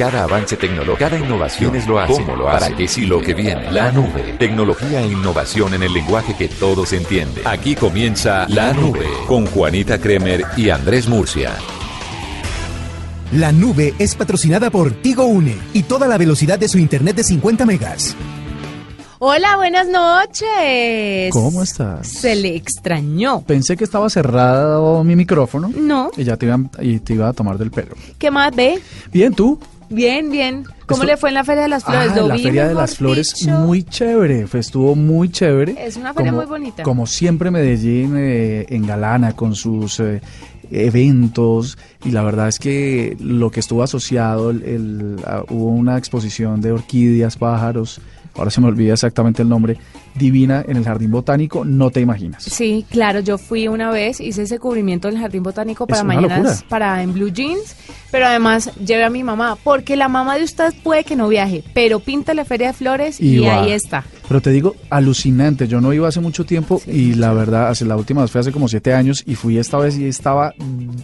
Cada avance tecnológico, cada innovación es lo hace. ¿Cómo lo hace? ¿Para qué sí lo que viene? La nube. Tecnología e innovación en el lenguaje que todos entienden. Aquí comienza La Nube con Juanita Kremer y Andrés Murcia. La nube es patrocinada por Tigo Une y toda la velocidad de su internet de 50 megas. Hola, buenas noches. ¿Cómo estás? Se le extrañó. Pensé que estaba cerrado mi micrófono. No. Y ya te iba, y te iba a tomar del pelo. ¿Qué más ve? Bien, ¿tú? Bien, bien. ¿Cómo Esto- le fue en la Feria de las Flores? Ah, Lo la vi, Feria de las Flores, dicho. muy chévere. Fue- Estuvo muy chévere. Es una feria Como- muy bonita. Como siempre, Medellín eh, engalana con sus eh, eventos. Y la verdad es que lo que estuvo asociado, el, el- ah, hubo una exposición de orquídeas, pájaros. Ahora se me olvida exactamente el nombre. Divina en el Jardín Botánico, no te imaginas. Sí, claro, yo fui una vez, hice ese cubrimiento del Jardín Botánico para mañanas, para en Blue Jeans, pero además llevé a mi mamá, porque la mamá de usted puede que no viaje, pero pinta la Feria de Flores y, ahí está. Pero te digo, alucinante. Yo no iba hace mucho tiempo y la verdad, hace la última vez fue hace como siete años y fui esta vez y estaba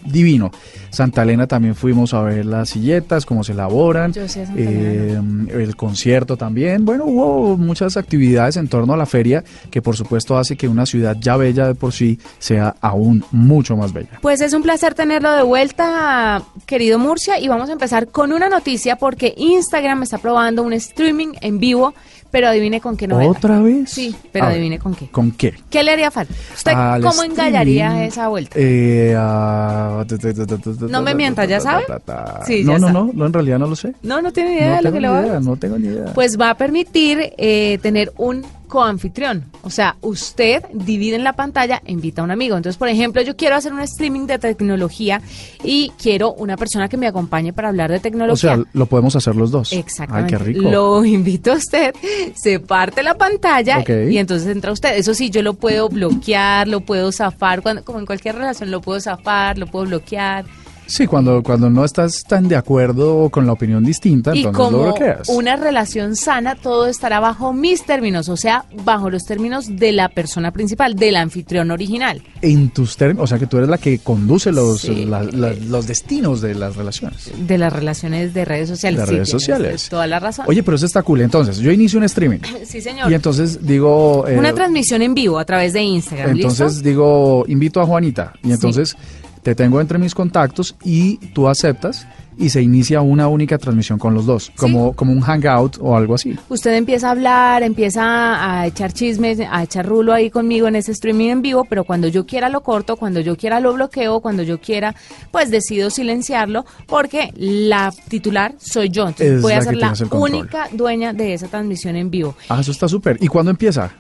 divino. Santa Elena también fuimos a ver las silletas, cómo se elaboran. Yo sí eh, el concierto también. Bueno, hubo muchas actividades en torno a la feria que por supuesto hace que una ciudad ya bella de por sí sea aún mucho más bella. Pues es un placer tenerlo de vuelta, querido Murcia, y vamos a empezar con una noticia porque Instagram está probando un streaming en vivo, pero adivine con qué novela. ¿Otra vez? Sí, pero A adivine con qué. ¿Con qué? ¿Qué le haría falta? ¿Usted Al cómo engallaría streaming, esa vuelta? eh, ah, ta, ta, ta, ta, ta, No me ta, mienta, ta, ¿ya ta, sabe? ta, ta. Sí, no, ya no, sabe. no, no, en realidad no lo sé. No, no tiene idea no de lo tengo que ni le va a idea, no tengo ni idea. Pues va a permitir eh, tener un coanfitrión. O sea, usted divide en la pantalla e invita a un amigo. Entonces, por ejemplo, yo quiero hacer un streaming de tecnología y quiero una persona que me acompañe para hablar de o tecnología. sea, lo podemos hacer los dos. Exactamente. Ay, qué rico. Lo invito a usted, se parte la pantalla y entonces entra usted. Eso sí, yo lo puedo bloquear, lo puedo zafar, cuando, como en cualquier relación lo puedo zafar, lo puedo bloquear. Sí, cuando, cuando no estás tan de acuerdo con la opinión distinta, Y entonces lo como bloqueas. una relación sana, todo estará bajo mis términos, o sea, bajo los términos de la persona principal, del anfitrión original. En tus términos, o sea que tú eres la que conduce los, Sí. la- la- los destinos de las relaciones. De las relaciones de redes sociales. De sí, redes sociales. Toda la razón. Oye, pero eso está cool. Entonces, yo inicio un streaming. sí, señor. Y entonces digo... eh, Una transmisión en vivo a través de Instagram. Entonces ¿listo? digo, invito a Juanita y entonces te tengo entre mis contactos y tú aceptas y se inicia una única transmisión con los dos, como, como un hangout o algo así. Usted empieza a hablar, empieza a echar chismes, a echar rulo ahí conmigo en ese streaming en vivo, pero cuando yo quiera lo corto, cuando yo quiera lo bloqueo, cuando yo quiera, pues decido silenciarlo, porque la titular soy yo. Entonces Es voy a ser la única dueña de esa transmisión en vivo. Ah, eso está súper. ¿Y cuándo empieza?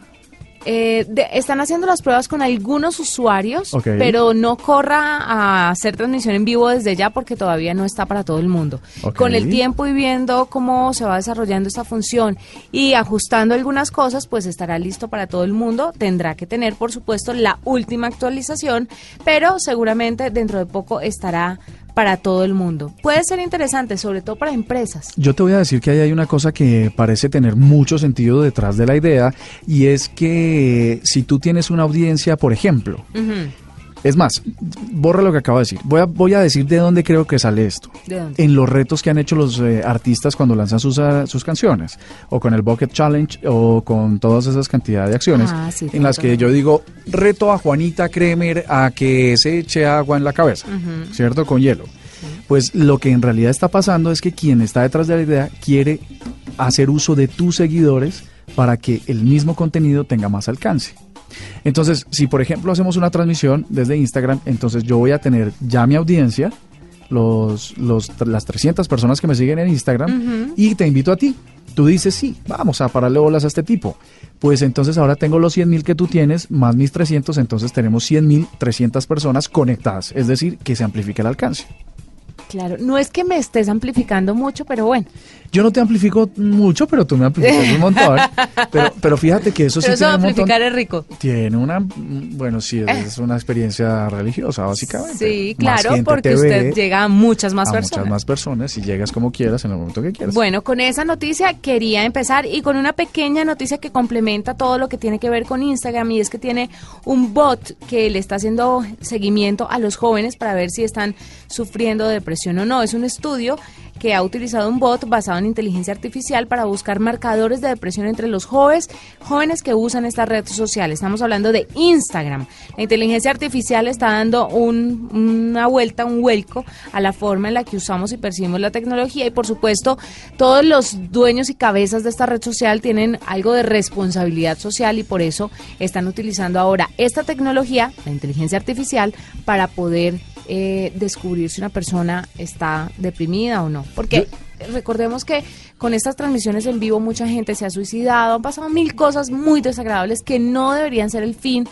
Eh, de- están haciendo las pruebas con algunos usuarios, pero no corra a hacer transmisión en vivo desde ya porque todavía no está para todo el mundo. Con el tiempo y viendo cómo se va desarrollando esta función y ajustando algunas cosas, pues estará listo para todo el mundo. Tendrá que tener, por supuesto, la última actualización, pero seguramente dentro de poco estará para todo el mundo. Puede ser interesante, sobre todo para empresas. Yo te voy a decir que ahí hay una cosa que parece tener mucho sentido detrás de la idea y es que si tú tienes una audiencia, por ejemplo, es más, borra lo que acabo de decir. Voy a, voy a decir de dónde creo que sale esto. ¿De dónde? En los retos que han hecho los eh, artistas cuando lanzan sus, ah, sus canciones, o con el Bucket Challenge, o con todas esas cantidades de acciones, Ah, sí, en las que yo digo, reto a Juanita Kremer a que se eche agua en la cabeza, ¿cierto? Con hielo. Pues lo que en realidad está pasando es que quien está detrás de la idea quiere hacer uso de tus seguidores para que el mismo contenido tenga más alcance. Entonces, si por ejemplo hacemos una transmisión desde Instagram, entonces yo voy a tener ya mi audiencia, los, los, las 300 personas que me siguen en Instagram, y te invito a ti. Tú dices, sí, vamos a pararle bolas a este tipo. Pues entonces ahora tengo los 100 mil que tú tienes, más mis 300, entonces tenemos 100 mil 300 personas conectadas. Es decir, que se amplifique el alcance. Claro, no es que me estés amplificando mucho, pero bueno. Yo no te amplifico mucho, pero tú me amplificas un montón. Pero, pero fíjate que eso sí Pero eso tiene de un montón. amplificar es rico. Tiene una, bueno, sí, es, es una experiencia religiosa, básicamente. Sí, claro, porque te usted llega a muchas más a personas. muchas más personas y llegas como quieras en el momento que quieras. Bueno, con esa noticia quería empezar y con una pequeña noticia que complementa todo lo que tiene que ver con Instagram y es que tiene un bot que le está haciendo seguimiento a los jóvenes para ver si están sufriendo de o no. Es un estudio que ha utilizado un bot basado en inteligencia artificial para buscar marcadores de depresión entre los jóvenes, jóvenes que usan esta red social. Estamos hablando de Instagram. La inteligencia artificial está dando un- una vuelta, un vuelco a la forma en la que usamos y percibimos la tecnología y por supuesto todos los dueños y cabezas de esta red social tienen algo de responsabilidad social y por eso están utilizando ahora esta tecnología, la inteligencia artificial, para poder eh, descubrir si una persona está deprimida o no. Porque recordemos que con estas transmisiones en vivo mucha gente se ha suicidado, han pasado mil cosas muy desagradables que no deberían ser el fin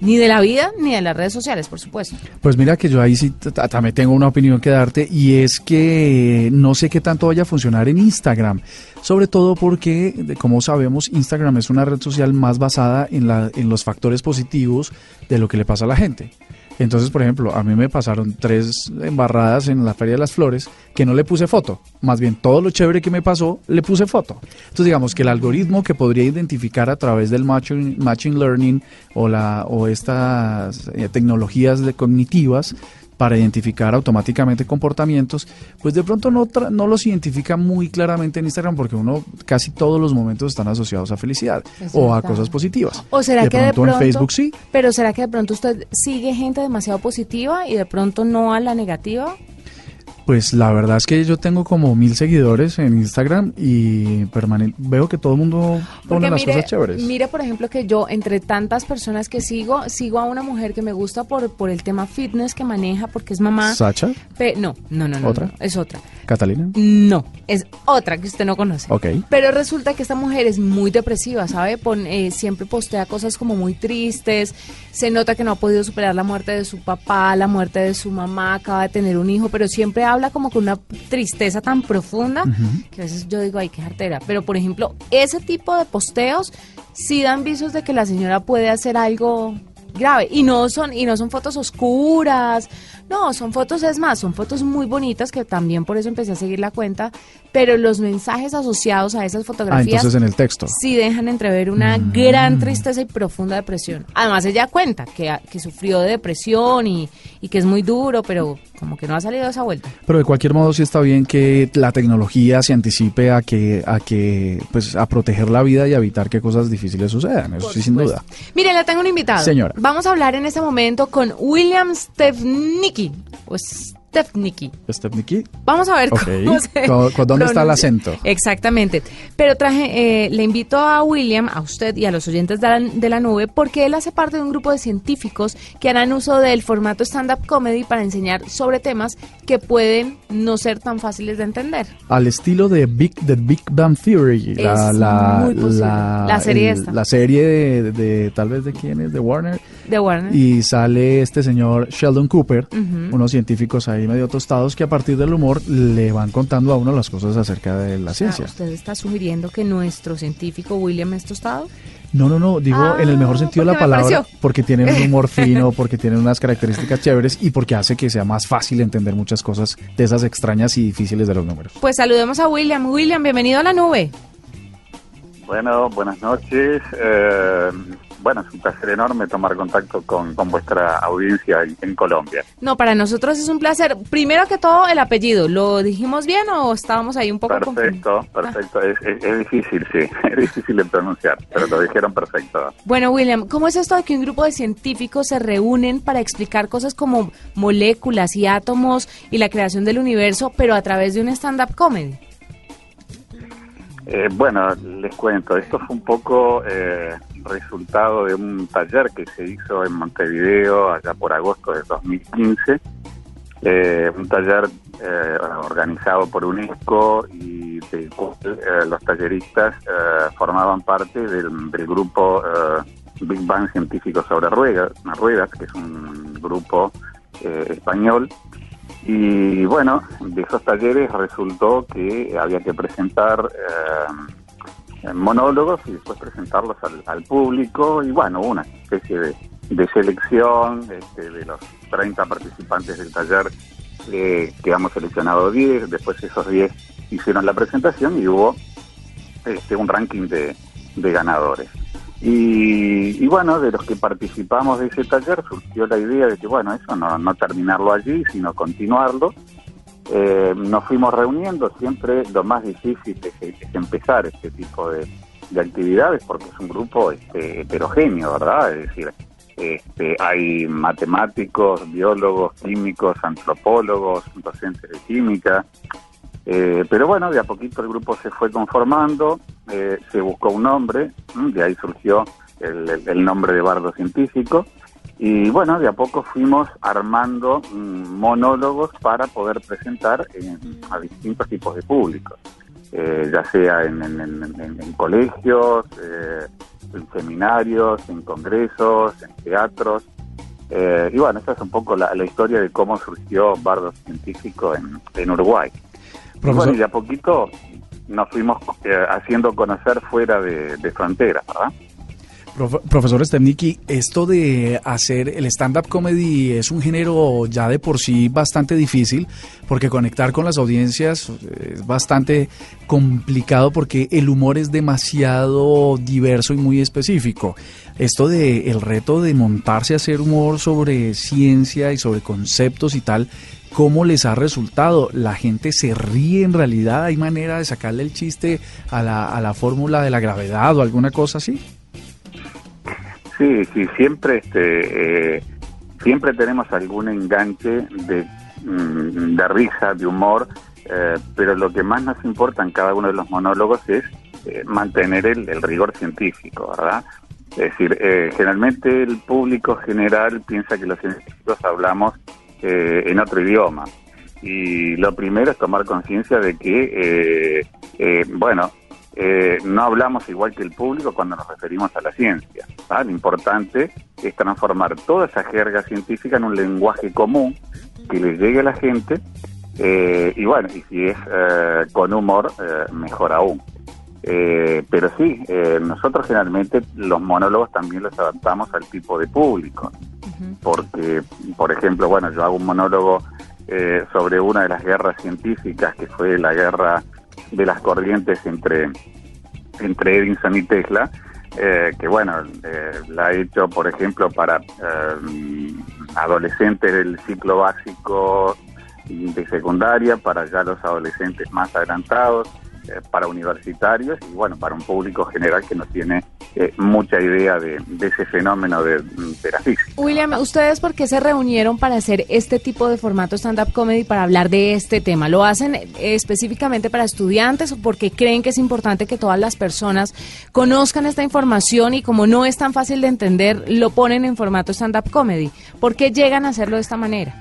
ni de la vida ni de las redes sociales, por supuesto. Pues mira que yo ahí sí también tengo una opinión que darte y es que no sé qué tanto vaya a funcionar en Instagram, sobre todo porque, como sabemos, Instagram es una red social más basada en, la, en los factores positivos de lo que le pasa a la gente. Entonces, por ejemplo, a mí me pasaron tres embarradas en la Feria de las Flores que no le puse foto. Más bien, todo lo chévere que me pasó, le puse foto. Entonces, digamos que el algoritmo que podría identificar a través del matching, matching learning o, la, o estas eh, tecnologías de cognitivas para identificar automáticamente comportamientos, pues de pronto no, no los identifica muy claramente en Instagram porque uno casi todos los momentos están asociados a felicidad o a cosas positivas. ¿O será de que de pronto pronto en Facebook sí? Pero será que de pronto usted sigue gente demasiado positiva y de pronto no a la negativa? Pues la verdad es que yo tengo como mil seguidores en Instagram y veo que todo el mundo pone las cosas chéveres. mire, por ejemplo, que yo, entre tantas personas que sigo, sigo a una mujer que me gusta por, por el tema fitness que maneja, porque es mamá. Sacha, Pe- no, no, no, no. ¿Otra? no, es otra. Catalina. No, es otra que usted no conoce. Ok. Pero resulta que esta mujer es muy depresiva, ¿sabe? Pon- eh, siempre postea cosas como muy tristes. Se nota que no ha podido superar la muerte de su papá, la muerte de su mamá, acaba de tener un hijo, pero siempre habla como con una tristeza tan profunda que a veces yo digo, ay, qué jartera. Pero, por ejemplo, ese tipo de posteos sí dan visos de que la señora puede hacer algo grave y no son y no son fotos oscuras no son fotos es más son fotos muy bonitas que también por eso empecé a seguir la cuenta pero los mensajes asociados a esas Ah, fotografías entonces en el texto. sí dejan entrever una gran tristeza y profunda depresión además ella cuenta que, que sufrió de depresión y, y que es muy duro pero como que no ha salido de esa vuelta Pero de cualquier modo sí está bien que la tecnología se anticipe a que, a que, pues, a proteger la vida y a evitar que cosas difíciles sucedan. Eso sí, sin duda. Mire, le tengo un invitado. Señora. Vamos a hablar en este momento con William Stefnicki. O Stefnicki. Stepniki. Vamos a ver Ok. cómo se ¿Con- con dónde está el acento? Exactamente. Pero traje, eh, le invito a William, a usted y a los oyentes de la, de la nube, porque él hace parte de un grupo de científicos que harán uso del formato stand-up comedy para enseñar sobre temas que pueden no ser tan fáciles de entender. Al estilo de Big, The Big Bang Theory. La, Es la, muy posible. La serie esta. La serie de, de- tal vez de quién es, de Warner. De Warner. Y sale este señor Sheldon Cooper, unos científicos ahí medio tostados que a partir del humor le van contando a uno las cosas acerca de la ciencia. ¿Usted está sugiriendo que nuestro científico William es tostado? No, no, no, digo Ah, en el mejor sentido de la palabra, porque tiene un humor fino, porque tiene unas características chéveres y porque hace que sea más fácil entender muchas cosas de esas extrañas y difíciles de los números. Pues saludemos a William. William, bienvenido a la nube. Bueno, buenas noches. Eh, bueno, es un placer enorme tomar contacto con, con vuestra audiencia en, en Colombia. No, para nosotros es un placer. Primero que todo, el apellido. ¿Lo dijimos bien o estábamos ahí un poco Perfecto, confundidos? Ah, perfecto. Es, es- es difícil, sí, es difícil de pronunciar, pero lo dijeron perfecto. Bueno, William, ¿cómo es esto de que un grupo de científicos se reúnen para explicar cosas como moléculas y átomos y la creación del universo, pero a través de un stand-up comedy? Eh, bueno, les cuento, esto fue un poco eh, resultado de un taller que se hizo en Montevideo allá por agosto de 2015, eh, un taller eh, organizado por UNESCO y del cual eh, los talleristas eh, formaban parte del, grupo Big Bang Científico sobre Ruedas, ruedas, que es un grupo español Y bueno, de esos talleres resultó que había que presentar eh, monólogos y después presentarlos al, público y bueno, una especie de, de selección este, de los 30 participantes del taller eh, quedamos seleccionados 10, después esos 10 hicieron la presentación y hubo este, un ranking de, de ganadores. Y, y, bueno, de los que participamos de ese taller surgió la idea de que, bueno, eso no, no terminarlo allí, sino continuarlo. Eh, nos fuimos reuniendo, siempre lo más difícil es, empezar este tipo de, de, actividades porque es un grupo este, heterogéneo, ¿verdad? Es decir, este, hay matemáticos, biólogos, químicos, antropólogos, docentes de química, eh, pero bueno, de a poquito el grupo se fue conformando, eh, se buscó un nombre, de ahí surgió el, el, nombre de bardo científico, y bueno, de a poco fuimos armando mm, monólogos para poder presentar en, a distintos tipos de públicos, eh, ya sea en, en, en colegios, eh, en seminarios, en congresos, en teatros. Eh, y bueno, esa es un poco la, la, historia de cómo surgió Bardo Científico en, en Uruguay. Y bueno, y de a poquito nos fuimos eh, haciendo conocer fuera de, de fronteras, ¿verdad? Profesor Stepniki, esto de hacer el stand-up comedy es un género ya de por sí bastante difícil, porque conectar con las audiencias es bastante complicado porque el humor es demasiado diverso y muy específico. Esto de el reto de montarse a hacer humor sobre ciencia y sobre conceptos y tal, ¿cómo les ha resultado? ¿La gente se ríe en realidad? ¿Hay manera de sacarle el chiste a la, a la fórmula de la gravedad o alguna cosa así? Sí, sí, siempre este, eh, siempre tenemos algún enganche de, mm, de risa, de humor, eh, pero lo que más nos importa en cada uno de los monólogos es eh, mantener el, el, rigor científico, ¿verdad? Es decir, generalmente el público general piensa que los científicos hablamos en otro idioma. Y lo primero es tomar conciencia de que, bueno, eh, no hablamos igual que el público cuando nos referimos a la ciencia. ¿ah? Lo importante es transformar toda esa jerga científica en un lenguaje común que le llegue a la gente eh, y bueno, y si es eh, con humor, eh, mejor aún. Eh, pero sí, nosotros generalmente los monólogos también los adaptamos al tipo de público, porque, por ejemplo, bueno, yo hago un monólogo sobre una de las guerras científicas que fue la guerra de las corrientes entre, entre Edison y Tesla, eh, que bueno, eh, la he hecho, por ejemplo, para eh, adolescentes del ciclo básico de secundaria, para ya los adolescentes más adelantados, para universitarios y bueno, para un público general que no tiene eh, mucha idea de, de ese fenómeno de, de, la física. William, ¿ustedes por qué se reunieron para hacer este tipo de formato stand-up comedy para hablar de este tema? ¿Lo hacen eh, específicamente para estudiantes o porque creen que es importante que todas las personas conozcan esta información y como no es tan fácil de entender, lo ponen en formato stand-up comedy? ¿Por qué llegan a hacerlo de esta manera?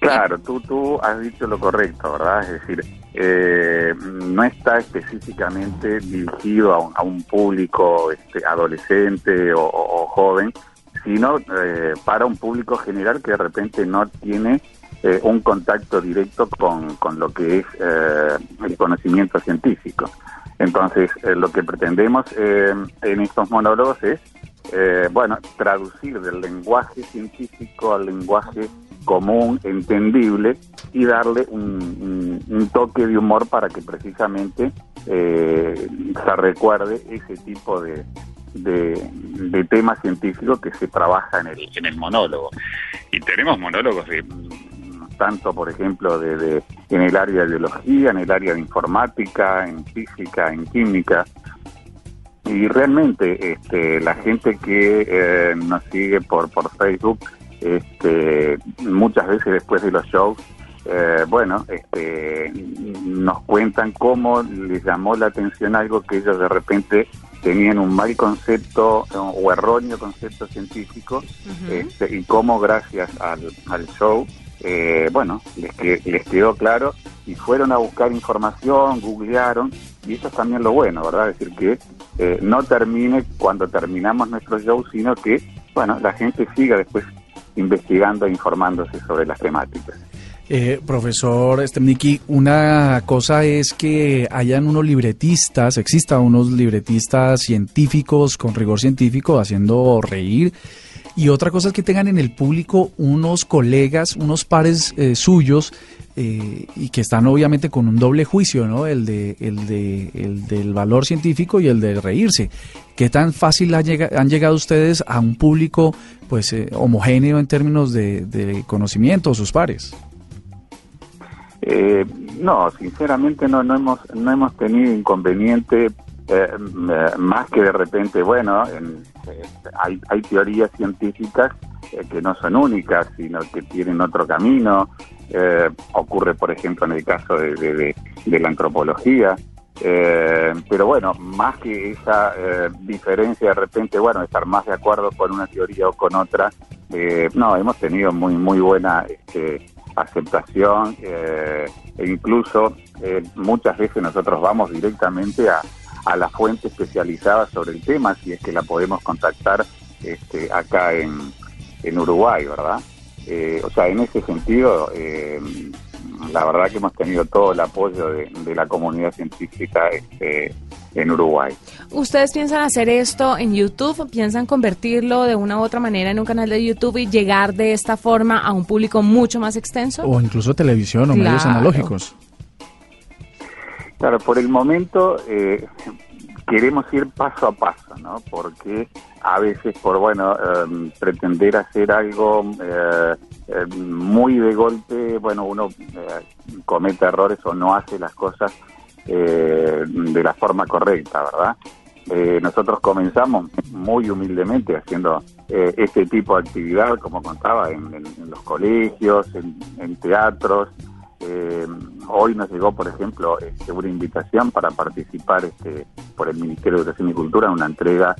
Claro, tú, tú has dicho lo correcto, ¿verdad? Es decir, eh, no está específicamente dirigido a un, a un público este, adolescente o, joven, sino eh, para un público general que de repente no tiene eh, un contacto directo con, con lo que es eh, el conocimiento científico. Entonces, eh, lo que pretendemos en estos monólogos es, bueno, traducir del lenguaje científico al lenguaje común, entendible y darle un, toque de humor para que precisamente eh, se recuerde ese tipo de, de, de temas científicos que se trabaja en el, en el monólogo. Y tenemos monólogos de tanto, por ejemplo, de, de, en el área de biología, en el área de informática, en física, en química. Y realmente este, la gente que eh, nos sigue por, por Facebook este, muchas veces después de los shows, eh, bueno, este, nos cuentan cómo les llamó la atención algo que ellos de repente tenían un mal concepto o erróneo concepto científico uh -huh. este, y cómo gracias al, al show, eh, bueno, les, les quedó claro y fueron a buscar información, googlearon y eso es también lo bueno, ¿verdad? Es decir, que eh, no termine cuando terminamos nuestro show, sino que, bueno, la gente siga después investigando e informándose sobre las temáticas. Eh, profesor Stemniki, una cosa es que hayan unos libretistas, existan unos libretistas científicos con rigor científico haciendo reír y otra cosa es que tengan en el público unos colegas, unos pares eh, suyos eh, y que están obviamente con un doble juicio, ¿no? El de el de el del valor científico y el de reírse. ¿Qué tan fácil ha llega- han llegado ustedes a un público pues eh, homogéneo en términos de, conocimiento, sus pares? Eh, no, sinceramente no, no hemos no hemos tenido inconveniente eh, eh, más que de repente, bueno, en- hay, hay teorías científicas que no son únicas, sino que tienen otro camino. Eh, ocurre, por ejemplo, en el caso de, la antropología. Eh, pero bueno, más que esa eh, diferencia de repente, bueno, estar más de acuerdo con una teoría o con otra, eh, no, hemos tenido muy muy buena este, aceptación eh, e incluso muchas veces nosotros vamos directamente a, a la fuente especializada sobre el tema, si es que la podemos contactar este, acá en, en Uruguay, ¿verdad? Eh, o sea, en ese sentido, eh, la verdad que hemos tenido todo el apoyo de, de la comunidad científica este, en Uruguay. ¿Ustedes piensan hacer esto en YouTube? ¿Piensan convertirlo de una u otra manera en un canal de YouTube y llegar de esta forma a un público mucho más extenso? O incluso televisión o medios analógicos. Claro, por el momento eh, queremos ir paso a paso, ¿no? Porque a veces por, bueno, eh, pretender hacer algo eh, eh, muy de golpe, bueno, uno eh, comete errores o no hace las cosas eh, de la forma correcta, ¿verdad? Eh, nosotros comenzamos muy humildemente haciendo este tipo de actividad, como contaba, en, los colegios, en teatros. Eh, hoy nos llegó, por ejemplo, este, una invitación para participar este, por el Ministerio de Educación y Cultura en una entrega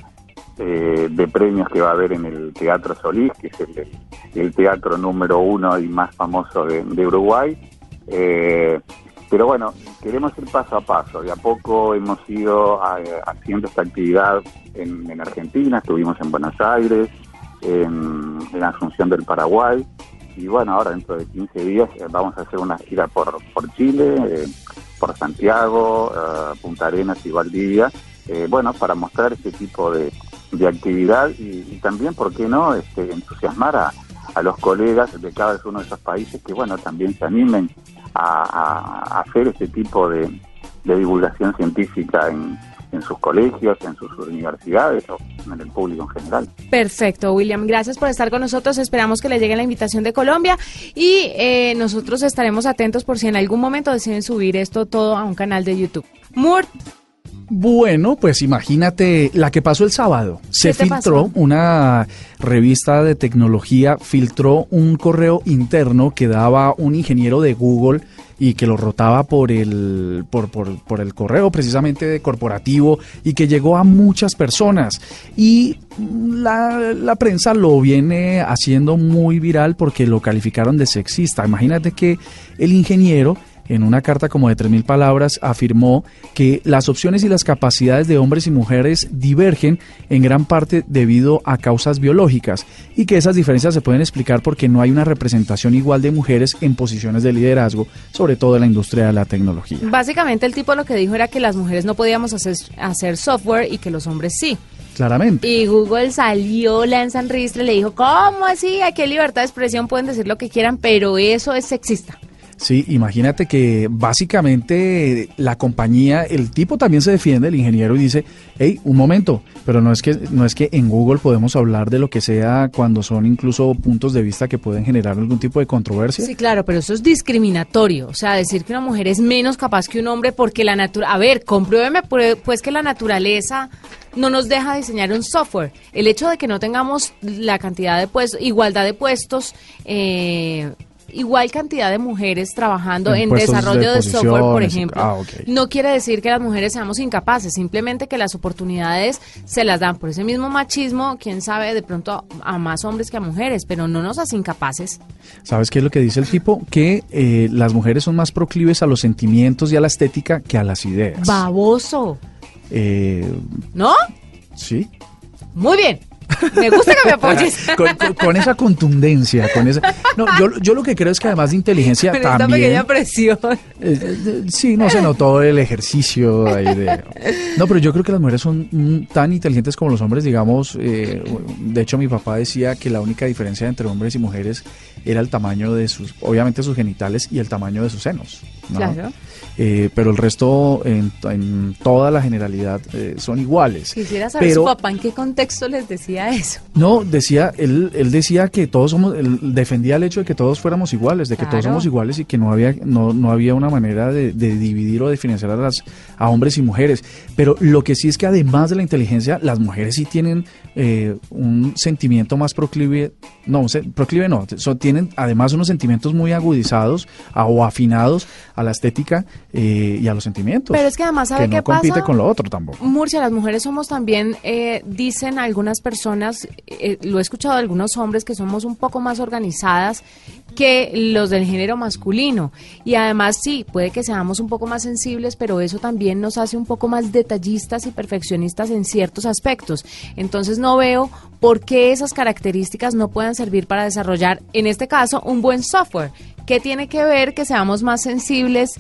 eh, de premios que va a haber en el Teatro Solís, que es el, teatro número uno y más famoso de, Uruguay. Eh, pero bueno, queremos ir paso a paso. De a poco hemos ido haciendo esta actividad en, en Argentina, estuvimos en Buenos Aires, en, en Asunción del Paraguay. Y bueno, ahora dentro de 15 días eh, vamos a hacer una gira por, por Chile, eh, por Santiago, eh, Punta Arenas y Valdivia. eh, bueno, para mostrar este tipo de, de actividad y, también, ¿por qué no?, este, entusiasmar a, a los colegas de cada uno de esos países que, bueno, también se animen a, a- a hacer este tipo de, de divulgación científica en, en sus colegios, en sus universidades o en el público en general. Perfecto, William. Gracias por estar con nosotros. Esperamos que le llegue la invitación de Colombia y eh, nosotros estaremos atentos por si en algún momento deciden subir esto todo a un canal de YouTube. Moore, Bueno, pues imagínate la que pasó el sábado. Se filtró pasó? una revista de tecnología, filtró un correo interno que daba un ingeniero de Google y que lo rotaba por el, por, por, por el correo precisamente de corporativo y que llegó a muchas personas. Y la, la prensa lo viene haciendo muy viral porque lo calificaron de sexista. Imagínate que el ingeniero en una carta como de 3.000 palabras, afirmó que las opciones y las capacidades de hombres y mujeres divergen en gran parte debido a causas biológicas y que esas diferencias se pueden explicar porque no hay una representación igual de mujeres en posiciones de liderazgo, sobre todo en la industria de la tecnología. básicamente el tipo lo que dijo era que las mujeres no podíamos hacer, hacer software y que los hombres sí. Claramente. Y Google salió, lanza en ristre, le dijo, ¿cómo así? Aquí hay libertad de expresión, pueden decir lo que quieran, pero eso es sexista. Sí, imagínate que básicamente la compañía, el tipo también se defiende, el ingeniero, y dice, hey, un momento, pero no es que no es que en Google podemos hablar de lo que sea cuando son incluso puntos de vista que pueden generar algún tipo de controversia. Sí, claro, pero eso es discriminatorio. O sea, decir que una mujer es menos capaz que un hombre porque la naturaleza... A ver, compruébeme pu- pues que la naturaleza no nos deja diseñar un software. El hecho de que no tengamos la cantidad de puestos, igualdad de puestos, eh, igual cantidad de mujeres trabajando En en, puestos de desarrollo de, software, por ejemplo, ah, no quiere decir que las mujeres seamos incapaces, simplemente que las oportunidades se las dan por ese mismo machismo, quién sabe, de pronto a, a más hombres que a mujeres, pero no nos hace incapaces. ¿Sabes qué es lo que dice el tipo? Que eh, las mujeres son más proclives a los sentimientos y a la estética que a las ideas. Baboso. Eh, ¿No? sí. Muy bien. Me gusta que me apoyes. con, con- con esa contundencia, con esa... No, yo, yo lo que creo es que además de inteligencia esta también... pequeña presión. Eh, eh, Sí, no se notó el ejercicio ahí de... No, pero yo creo que las mujeres son mm, tan inteligentes como los hombres, digamos. eh, de hecho, mi papá decía que la única diferencia entre hombres y mujeres era el tamaño de sus, obviamente sus genitales y el tamaño de sus senos. ¿No? Claro. Eh, pero el resto, en, en toda la generalidad, eh, son iguales. Quisiera saber Pero- su papá en qué contexto les decía eso. no, decía, él, él decía que todos somos, él defendía el hecho de que todos fuéramos iguales, de que todos somos iguales y que no había, no, no había una manera de, de dividir o diferenciar a las a hombres y mujeres. Pero lo que sí es que además de la inteligencia, las mujeres sí tienen eh, un sentimiento más proclive, no, proclive no, so- tienen además unos sentimientos muy agudizados a- o afinados a la estética eh, y a los sentimientos. Pero es que además, ¿sabe que no qué compite con lo otro tampoco. Murcia, las mujeres somos también, eh, dicen algunas personas, eh, lo he escuchado de algunos hombres, que somos un poco más organizadas que los del género masculino. Y además sí, puede que seamos un poco más sensibles, pero eso también nos hace un poco más detallistas y perfeccionistas en ciertos aspectos. Entonces no veo por qué esas características no puedan servir para desarrollar, en este caso, un buen software. ¿Qué tiene que ver que seamos más sensibles?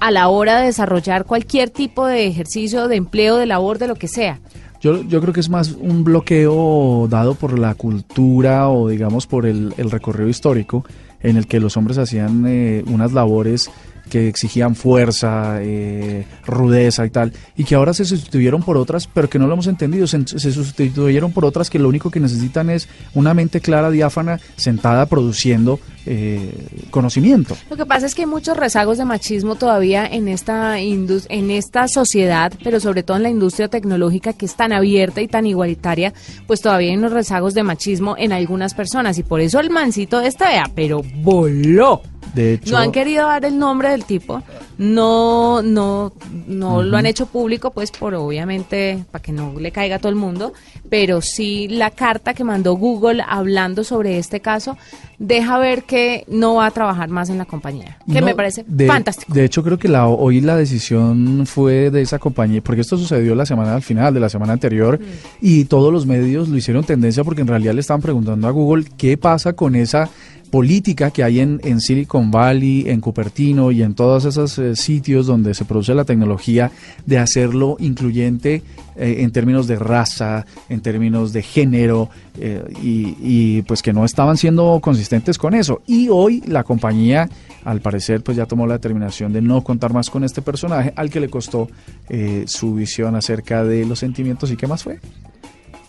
a la hora de desarrollar cualquier tipo de ejercicio, de empleo, de labor, de lo que sea. Yo, yo creo que es más un bloqueo dado por la cultura o digamos por el, el recorrido histórico en el que los hombres hacían eh, unas labores que exigían fuerza, eh, rudeza y tal, y que ahora se sustituyeron por otras, pero que no lo hemos entendido, se, sustituyeron por otras que lo único que necesitan es una mente clara, diáfana, sentada produciendo eh, conocimiento. Lo que pasa es que hay muchos rezagos de machismo todavía en esta en esta sociedad, pero sobre todo en la industria tecnológica que es tan abierta y tan igualitaria, pues todavía hay unos rezagos de machismo en algunas personas y por eso el mancito de esta vea, pero voló. De hecho, No han querido dar el nombre del tipo, no, no, no lo han hecho público, pues por obviamente para que no le caiga a todo el mundo, pero sí la carta que mandó Google hablando sobre este caso deja ver que no va a trabajar más en la compañía, que No, me parece de- fantástico. De hecho, creo que la, hoy la decisión fue de esa compañía, porque esto sucedió la semana al final de la semana anterior, y todos los medios lo hicieron tendencia porque en realidad le estaban preguntando a Google qué pasa con esa política que hay en, en Silicon Valley, en Cupertino y en todos esos eh, sitios donde se produce la tecnología de hacerlo incluyente eh, en términos de raza, en términos de género eh, y, y, pues que no estaban siendo consistentes con eso. Y hoy la compañía al parecer pues ya tomó la determinación de no contar más con este personaje al que le costó eh, su visión acerca de los sentimientos y qué más fue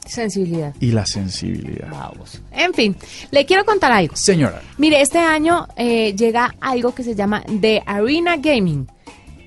Sensibilidad. y la sensibilidad. Vamos. En fin, le quiero contar algo. Señora, Mire, este año eh, llega algo que se llama The Arena Gaming,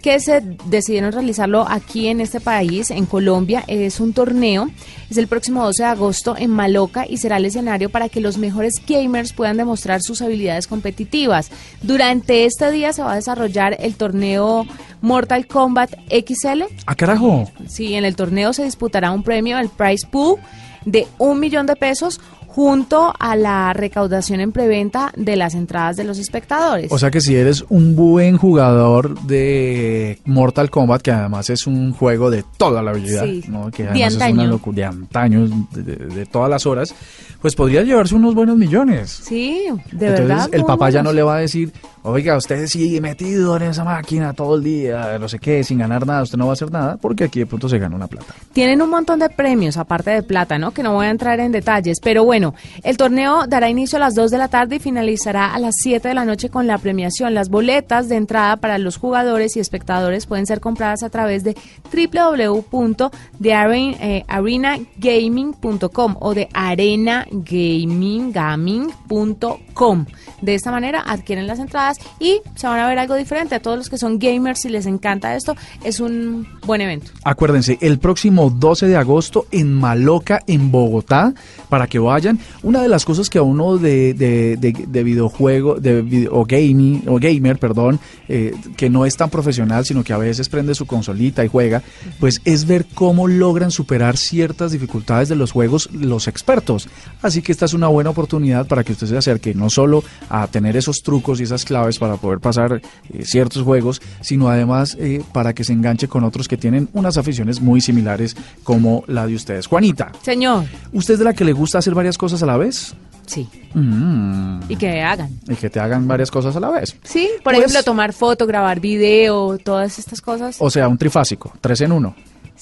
que se decidieron realizarlo aquí en este país, en Colombia. Es un torneo, es el próximo 12 de agosto en Maloca y será el escenario para que los mejores gamers puedan demostrar sus habilidades competitivas. Durante este día se va a desarrollar el torneo Mortal Kombat XL. ¡ah, carajo! Sí, en el torneo se disputará un premio, el prize pool, de un millón de pesos junto a la recaudación en preventa de las entradas de los espectadores. O sea que si eres un buen jugador de Mortal Kombat, que además es un juego de toda la vida, Sí, ¿no? que de además es una locura, de antaño, de, de- de todas las horas, pues podría llevarse unos buenos millones. sí, de Entonces verdad. el papá ya no le va a decir, oiga, usted sigue metido en esa máquina todo el día, no sé qué, sin ganar nada, usted no va a hacer nada, porque aquí de pronto se gana una plata. Tienen un montón de premios, aparte de plata, ¿no? Que no voy a entrar en detalles. Pero bueno, el torneo dará inicio a las 2 de la tarde y finalizará a las 7 de la noche con la premiación. Las boletas de entrada para los jugadores y espectadores pueden ser compradas a través de www.thearenagaming.com o de arenagaming.com. De esta manera adquieren las entradas y se van a ver algo diferente. A todos los que son gamers y les encanta esto, es un buen evento. Acuérdense, el próximo 12 de agosto en Maloca, en Bogotá, para que vayan. Una de las cosas que a uno de, de, de- de videojuego, de video- o gaming, o gamer, perdón, eh, que no es tan profesional, sino que a veces prende su consolita y juega, pues es ver cómo logran superar ciertas dificultades de los juegos los expertos. Así que esta es una buena oportunidad para que usted se acerque no solo a tener esos trucos y esas claves para poder pasar eh, ciertos juegos, sino además eh, para que se enganche con otros que tienen unas aficiones muy similares como la de ustedes. Juanita, Señor, ¿usted es de la que le gusta hacer varias cosas a la vez? sí. Mm, Y que hagan. y que te hagan varias cosas a la vez. Sí, por Pues- ejemplo, tomar foto, grabar video, todas estas cosas. O sea, un trifásico, tres en uno.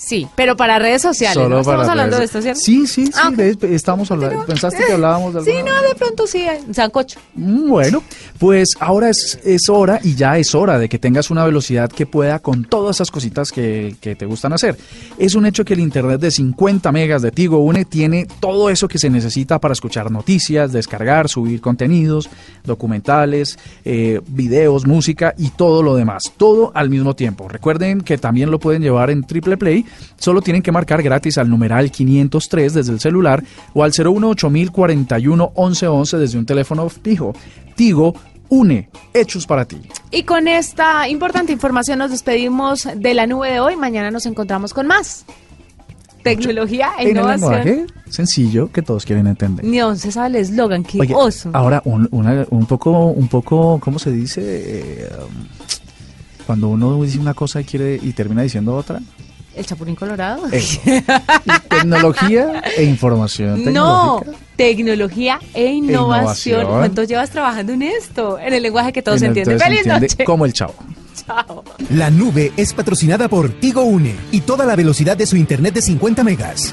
Sí, pero para redes sociales. ¿no? Estamos hablando de esto, ¿cierto? Sí, sí, sí. Ah, de- estamos hablando. ¿Pensaste que hablábamos de Sí, no, de pronto sí, sancocho. Mm, Bueno, pues ahora es, es hora y ya es hora de que tengas una velocidad que pueda con todas esas cositas que, que te gustan hacer. Es un hecho que el Internet de 50 megas de Tigo Une tiene todo eso que se necesita para escuchar noticias, descargar, subir contenidos, documentales, eh, videos, música y todo lo demás. Todo al mismo tiempo. Recuerden que también lo pueden llevar en Triple Play. Solo tienen que marcar gratis al numeral 503 desde el celular o al 018 1111 desde un teléfono fijo. Tigo une hechos para ti. Y con esta importante información nos despedimos de la nube de hoy. Mañana nos encontramos con más. Tecnología e En el innovación. lenguaje sencillo que todos quieren entender. Ni once sabe el eslogan, qué Oye, oso. ahora un, una- un poco, un poco, ¿cómo se dice? Eh, um, cuando uno dice una cosa y quiere y termina diciendo otra. ¿El chapulín colorado? Eso. Y tecnología e información No, tecnología e innovación. innovación. ¿Cuánto llevas trabajando en esto? En el lenguaje que todos En entienden. ¡Feliz entiende noche! Como el chavo. Chao. La nube es patrocinada por Tigo Une y toda la velocidad de su internet de 50 megas.